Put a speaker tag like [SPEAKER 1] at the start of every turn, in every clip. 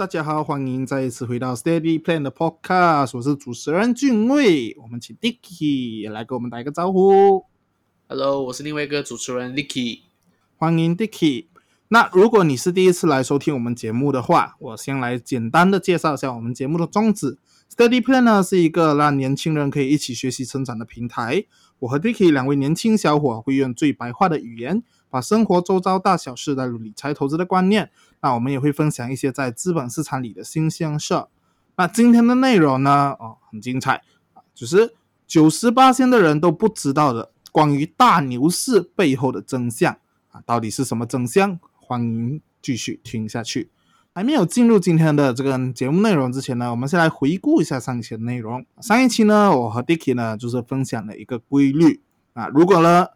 [SPEAKER 1] 大家好，欢迎再一次回到 Steady Plan 的 Podcast，我是主持人俊卫，我们请 Dicky 来给我们打一个招呼。
[SPEAKER 2] Hello，我是另外一个主持人 Dicky，。
[SPEAKER 1] 欢迎 Dicky。那如果你是第一次来收听我们节目的话，我先来简单的介绍一下我们节目的宗旨。Steady Plan 呢是一个让年轻人可以一起学习成长的平台。我和 Dicky 两位年轻小伙会用最白话的语言，把生活周遭大小事带入理财投资的观念。那我们也会分享一些在资本市场里的新鲜事。那今天的内容呢，哦，很精彩，就是九十八的人都不知道的关于大牛市背后的真相啊，到底是什么真相？欢迎继续听下去。还没有进入今天的这个节目内容之前呢，我们先来回顾一下上一期的内容。上一期呢，我和 Dicky 呢就是分享了一个规律啊，如果呢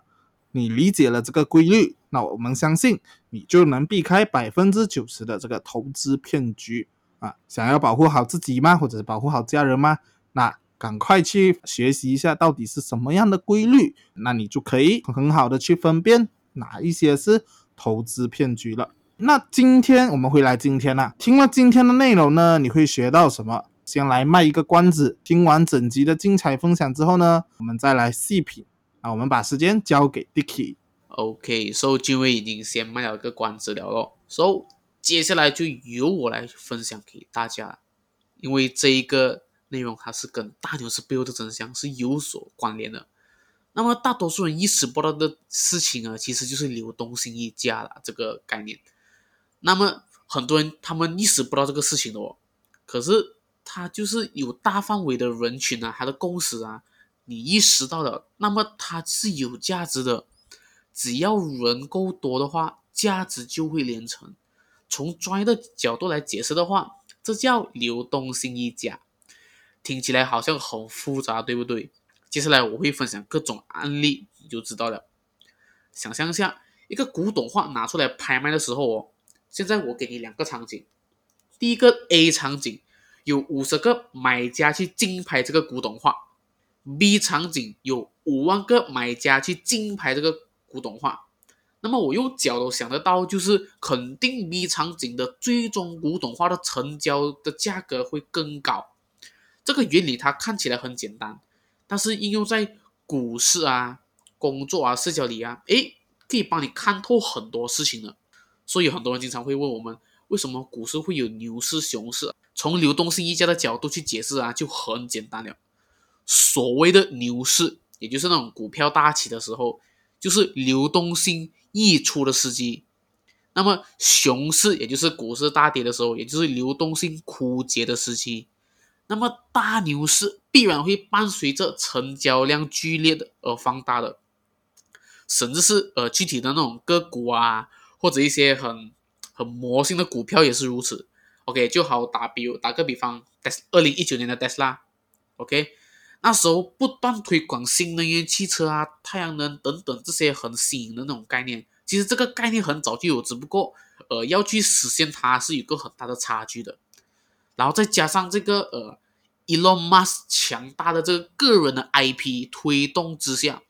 [SPEAKER 1] 你理解了这个规律，那我们相信你就能避开百分之九十的这个投资骗局啊。想要保护好自己吗？或者是保护好家人吗？那赶快去学习一下到底是什么样的规律，那你就可以很好的去分辨哪一些是投资骗局了。那今天我们回来，今天啦、听了今天的内容呢，你会学到什么？先来卖一个关子，听完整集的精彩分享之后呢，我们再来细品。啊，我们把时间交给 Dicky。
[SPEAKER 2] OK，so 俊伟已经先卖了个关子了咯，so 接下来就由我来分享给大家，因为这一个内容它是跟大牛市背后的真相是有所关联的。那么大多数人意识不到的事情啊，其实就是流动性溢价啦这个概念。那么很多人他们意识不到这个事情的哦，可是它就是有大范围的人群啊，它的共识啊，你意识到了，那么它是有价值的。只要人够多的话，价值就会连城。从专业的角度来解释的话，这叫流动性溢价。听起来好像很复杂，对不对？接下来我会分享各种案例，你就知道了。想象一下，一个古董画拿出来拍卖的时候哦，现在我给你两个场景。第一个 A 场景有五十个买家去竞拍这个古董画，B 场景有五万个买家去竞拍这个古董画。那么我用脚都想得到，就是肯定 B 场景的最终古董画的成交的价格会更高。这个原理它看起来很简单，但是应用在股市啊、工作啊、社交里啊，诶，可以帮你看透很多事情的。所以很多人经常会问我们，为什么股市会有牛市、熊市？从流动性溢价的角度去解释啊，就很简单了。所谓的牛市，也就是那种股票大起的时候，就是流动性溢出的时机。那么熊市，也就是股市大跌的时候，也就是流动性枯竭的时期。那么大牛市必然会伴随着成交量剧烈的而放大的，甚至是呃具体的那种个股啊，或者一些很很魔性的股票也是如此。OK，就好打比如打个比方，二零一九年的 Tesla，OK，、那时候不断推广新能源汽车啊、太阳能等等这些很新颖的那种概念。其实这个概念很早就有，只不过呃要去实现它是有个很大的差距的。然后再加上这个呃，Elon Musk 强大的这个个人的 IP 推动之下，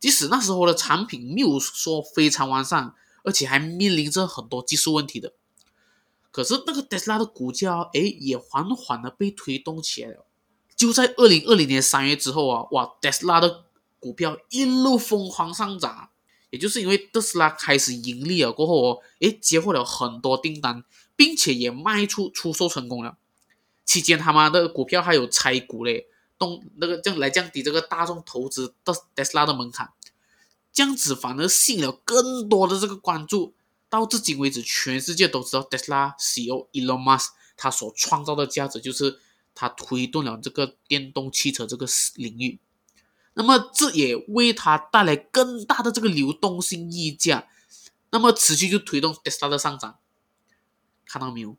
[SPEAKER 2] 即使那时候的产品没有说非常完善，而且还面临着很多技术问题的，可是那个 Tesla 的股价，哎，也缓缓的被推动起来了。就在二零二零年三月之后啊，哇，Tesla 的股票一路疯狂上涨，也就是因为特斯拉开始盈利了过后哦，哎，接获了很多订单。并且也卖出出售成功了。期间他妈的股票还有拆股嘞，动那个这样来降低这个大众投资的特斯拉的门槛，这样子反而吸引了更多的这个关注。到至今为止，全世界都知道特斯拉 CEO Elon Musk 他所创造的价值就是它推动了这个电动汽车这个领域。那么这也为它带来更大的这个流动性溢价，那么持续就推动特斯拉的上涨。看到没有？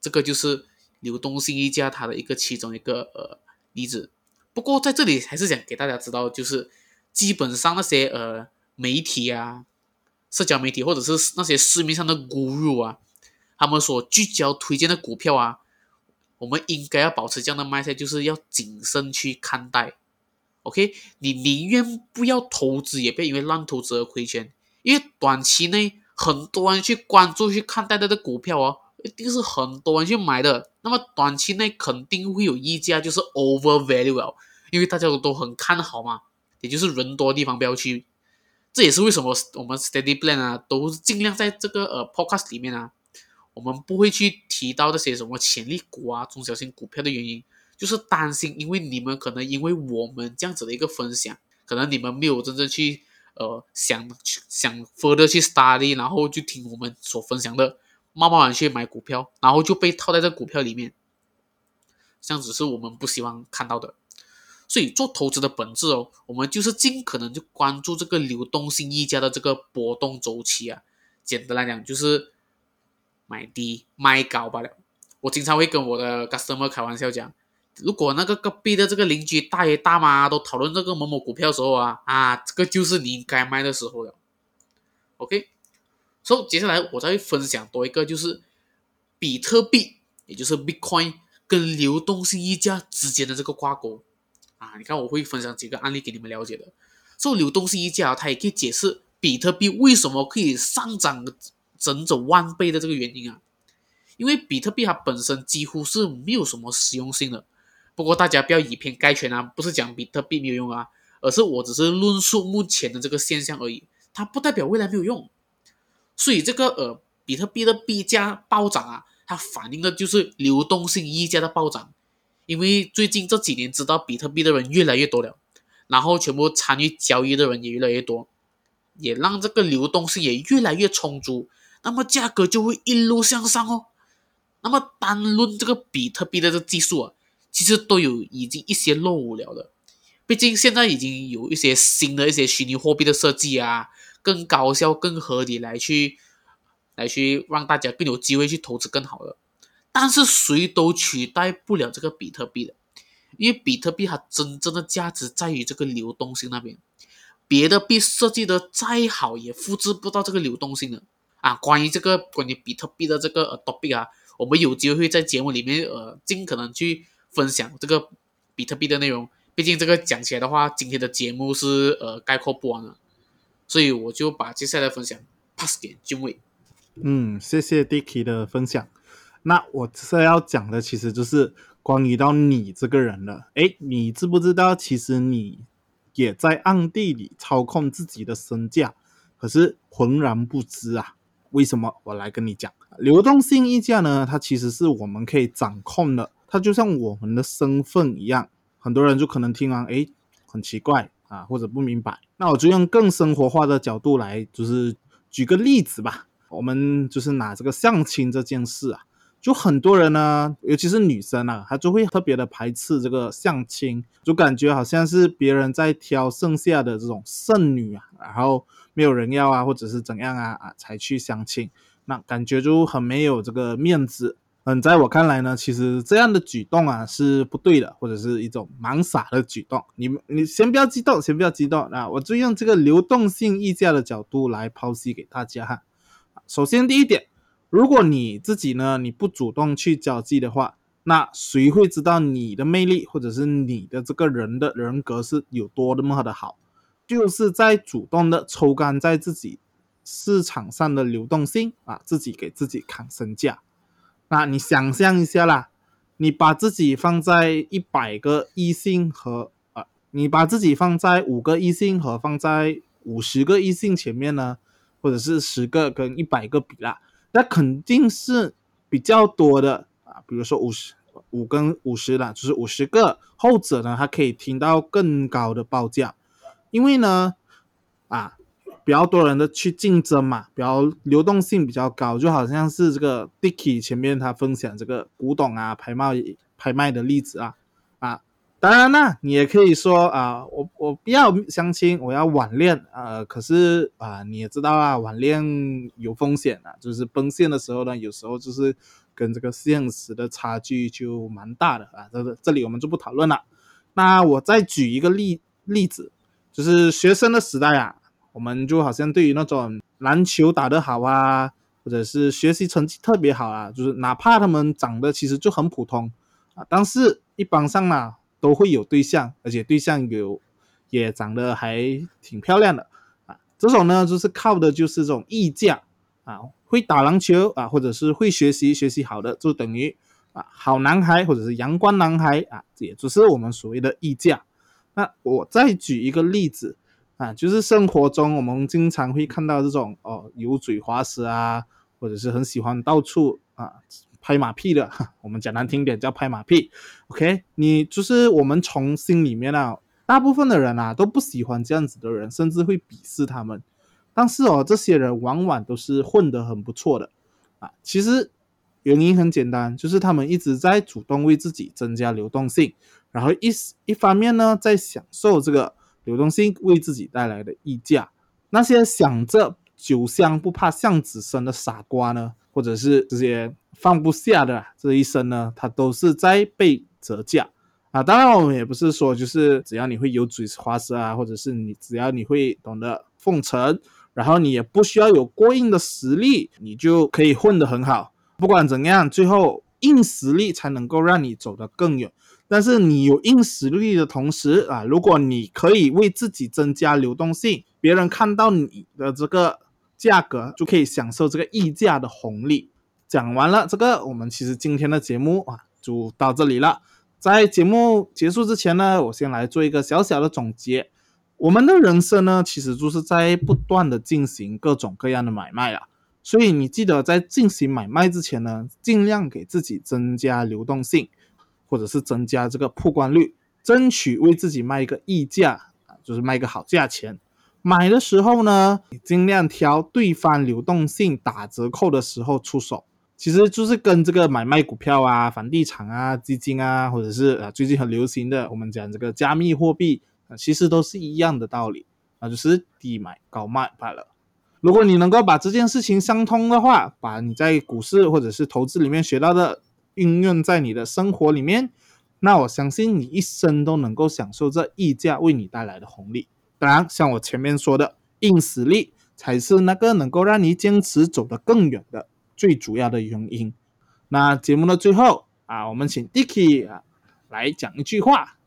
[SPEAKER 2] 这个就是流动性溢价它的一个其中一个呃例子。不过在这里还是想给大家知道，就是基本上那些呃媒体啊、社交媒体或者是那些市面上的 guru 啊，他们所聚焦推荐的股票啊，我们应该要保持这样的 mindset，，就是要谨慎去看待。OK，你宁愿不要投资，也别因为乱投资而亏钱，因为短期内很多人去关注去看待的股票哦。一定是很多人去买的。那么短期内肯定会有溢价，就是 over value，因为大家都都很看好嘛，也就是人多的地方不要去。这也是为什么我们 steady plan 啊，都尽量在这个呃 podcast 里面啊，我们不会去提到这些什么潜力股啊、中小型股票的原因，就是担心，因为你们可能因为我们这样子的一个分享，可能你们没有真正去呃想想 further 去 study，然后就听我们所分享的，慢慢去买股票，然后就被套在这股票里面，这样子是我们不希望看到的。所以做投资的本质哦，我们就是尽可能就关注这个流动性溢价的这个波动周期啊。简单来讲，就是买低卖高罢了。我经常会跟我的 customer 开玩笑讲，如果那个隔壁的这个邻居大爷大妈都讨论这个某某股票的时候啊，啊，这个就是你应该卖的时候了。OK，所以接下来我再分享多一个，就是比特币，也就是 Bitcoin 跟流动性溢价之间的这个挂钩。啊，你看，我会分享几个案例给你们了解的。做流动性溢价，它也可以解释比特币为什么可以上涨整整万倍的这个原因啊。因为比特币它本身几乎是没有什么实用性的。不过大家不要以偏概全啊，不是讲比特币没有用啊，而是我只是论述目前的这个现象而已，它不代表未来没有用。所以这个呃，比特币的币价暴涨啊，它反映的就是流动性溢价的暴涨。因为最近这几年知道比特币的人越来越多了，然后全部参与交易的人也越来越多，也让这个流动性也越来越充足，那么价格就会一路向上哦。那么单论这个比特币的这技术啊，其实都有已经一些落伍了的。毕竟现在已经有一些新的一些虚拟货币的设计啊，更高效、更合理来去来去让大家更有机会去投资更好的。但是谁都取代不了这个比特币的，因为比特币它真正的价值在于这个流动性那边，别的币设计的再好也复制不到这个流动性的啊。关于这个关于比特币的这个呃 topic 啊，我们有机会在节目里面呃尽可能去分享这个比特币的内容。毕竟这个讲起来的话，今天的节目是呃概括不完了，所以我就把接下来分享 pass 给君伟。
[SPEAKER 1] 嗯，谢谢 Dicky 的分享。那我是要讲的，其实就是关于到你这个人了。诶，你知不知道，其实你也在暗地里操控自己的身价，可是浑然不知啊？为什么？我来跟你讲，流动性溢价呢，它其实是我们可以掌控的，它就像我们的身份一样。很多人就可能听完，诶，很奇怪啊，或者不明白。那我就用更生活化的角度来，就是举个例子吧。我们就是拿这个相亲这件事啊。就很多人呢，尤其是女生啊，她就会特别的排斥这个相亲，就感觉好像是别人在挑剩下的这种剩女啊，然后没有人要啊，或者是怎样啊啊才去相亲，那感觉就很没有这个面子。嗯，在我看来呢，其实这样的举动啊是不对的，或者是一种蛮傻的举动。你们你先不要激动，先不要激动啊！我就用这个流动性溢价的角度来剖析给大家哈。首先第一点。如果你自己呢，你不主动去交际的话，那谁会知道你的魅力或者是你的这个人的人格是有多么的好？就是在主动的抽干在自己市场上的流动性啊，自己给自己扛身价。那你想象一下啦，你把自己放在一百个异性和啊，你把自己放在五个异性和放在五十个异性前面呢，或者是十个跟一百个比啦。那肯定是比较多的啊，比如说五十五跟五十的，就是五十个后者呢，它可以听到更高的报价，因为呢，啊，比较多人的去竞争嘛，比较流动性比较高，就好像是这个 Dicky 前面他分享这个古董啊拍卖拍卖的例子，啊。当然啦，你也可以说啊，我我不要相亲，我要晚恋啊。可是啊，你也知道啊，晚恋有风险啊，就是奔现的时候呢，有时候就是跟这个现实的差距就蛮大的啊。这这里我们就不讨论了。那我再举一个例例子，就是学生的时代啊，我们就好像对于那种篮球打得好啊，或者是学习成绩特别好啊，就是哪怕他们长得其实就很普通啊，但是一般上呢。都会有对象，而且对象有也长得还挺漂亮的啊。这种呢，就是靠的就是这种溢价啊，会打篮球啊，或者是会学习，学习好的就等于啊好男孩或者是阳光男孩啊，也就是我们所谓的溢价。那我再举一个例子啊，就是生活中我们经常会看到这种哦油嘴滑舌啊，或者是很喜欢到处啊拍马屁的，我们讲难听点叫拍马屁。OK，你就是我们从心里面啊，大部分的人啊都不喜欢这样子的人，甚至会鄙视他们。但是哦，这些人往往都是混得很不错的啊。其实原因很简单，就是他们一直在主动为自己增加流动性，然后一一方面呢，在享受这个流动性为自己带来的溢价。那些想着酒香不怕巷子深的傻瓜呢，或者是这些放不下的这一生呢，他都是在被折价啊。当然，我们也不是说就是只要你会油嘴滑舌啊，或者是你只要你会懂得奉承。然后你也不需要有过硬的实力，你就可以混得很好。不管怎样，最后硬实力才能够让你走得更远。但是你有硬实力的同时啊，如果你可以为自己增加流动性，别人看到你的这个价格，就可以享受这个溢价的红利。讲完了这个，我们其实今天的节目啊就到这里了。在节目结束之前呢，我先来做一个小小的总结。我们的人生呢，其实就是在不断的进行各种各样的买卖啊，所以你记得在进行买卖之前呢，尽量给自己增加流动性，或者是增加这个曝光率，争取为自己卖一个溢价啊，就是卖一个好价钱。买的时候呢，尽量挑对方流动性打折扣的时候出手，其实就是跟这个买卖股票啊、房地产啊、基金啊，或者是啊最近很流行的我们讲这个加密货币。啊，其实都是一样的道理，那就是低买高卖罢了。如果你能够把这件事情相通的话，把你在股市或者是投资里面学到的运用在你的生活里面，那我相信你一生都能够享受这溢价为你带来的红利。当然，像我前面说的，硬实力才是那个能够让你坚持走得更远的最主要的原因。那节目的最后啊，我们请 Dicky 啊来讲一句话。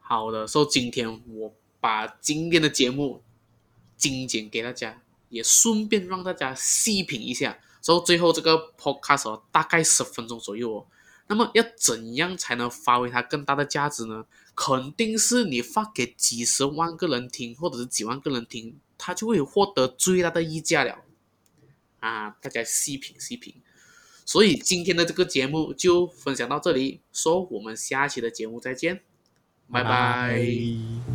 [SPEAKER 2] 好的，所以今天我把今天的节目精简给大家，也顺便让大家细品一下。所以最后这个 podcast 大概十分钟左右哦。那么要怎样才能发挥它更大的价值呢？肯定是你发给几十万个人听，或者是几万个人听，它就会获得最大的溢价了。啊，大家细品细品。所以今天的这个节目就分享到这里，说我们下期的节目再见。拜拜。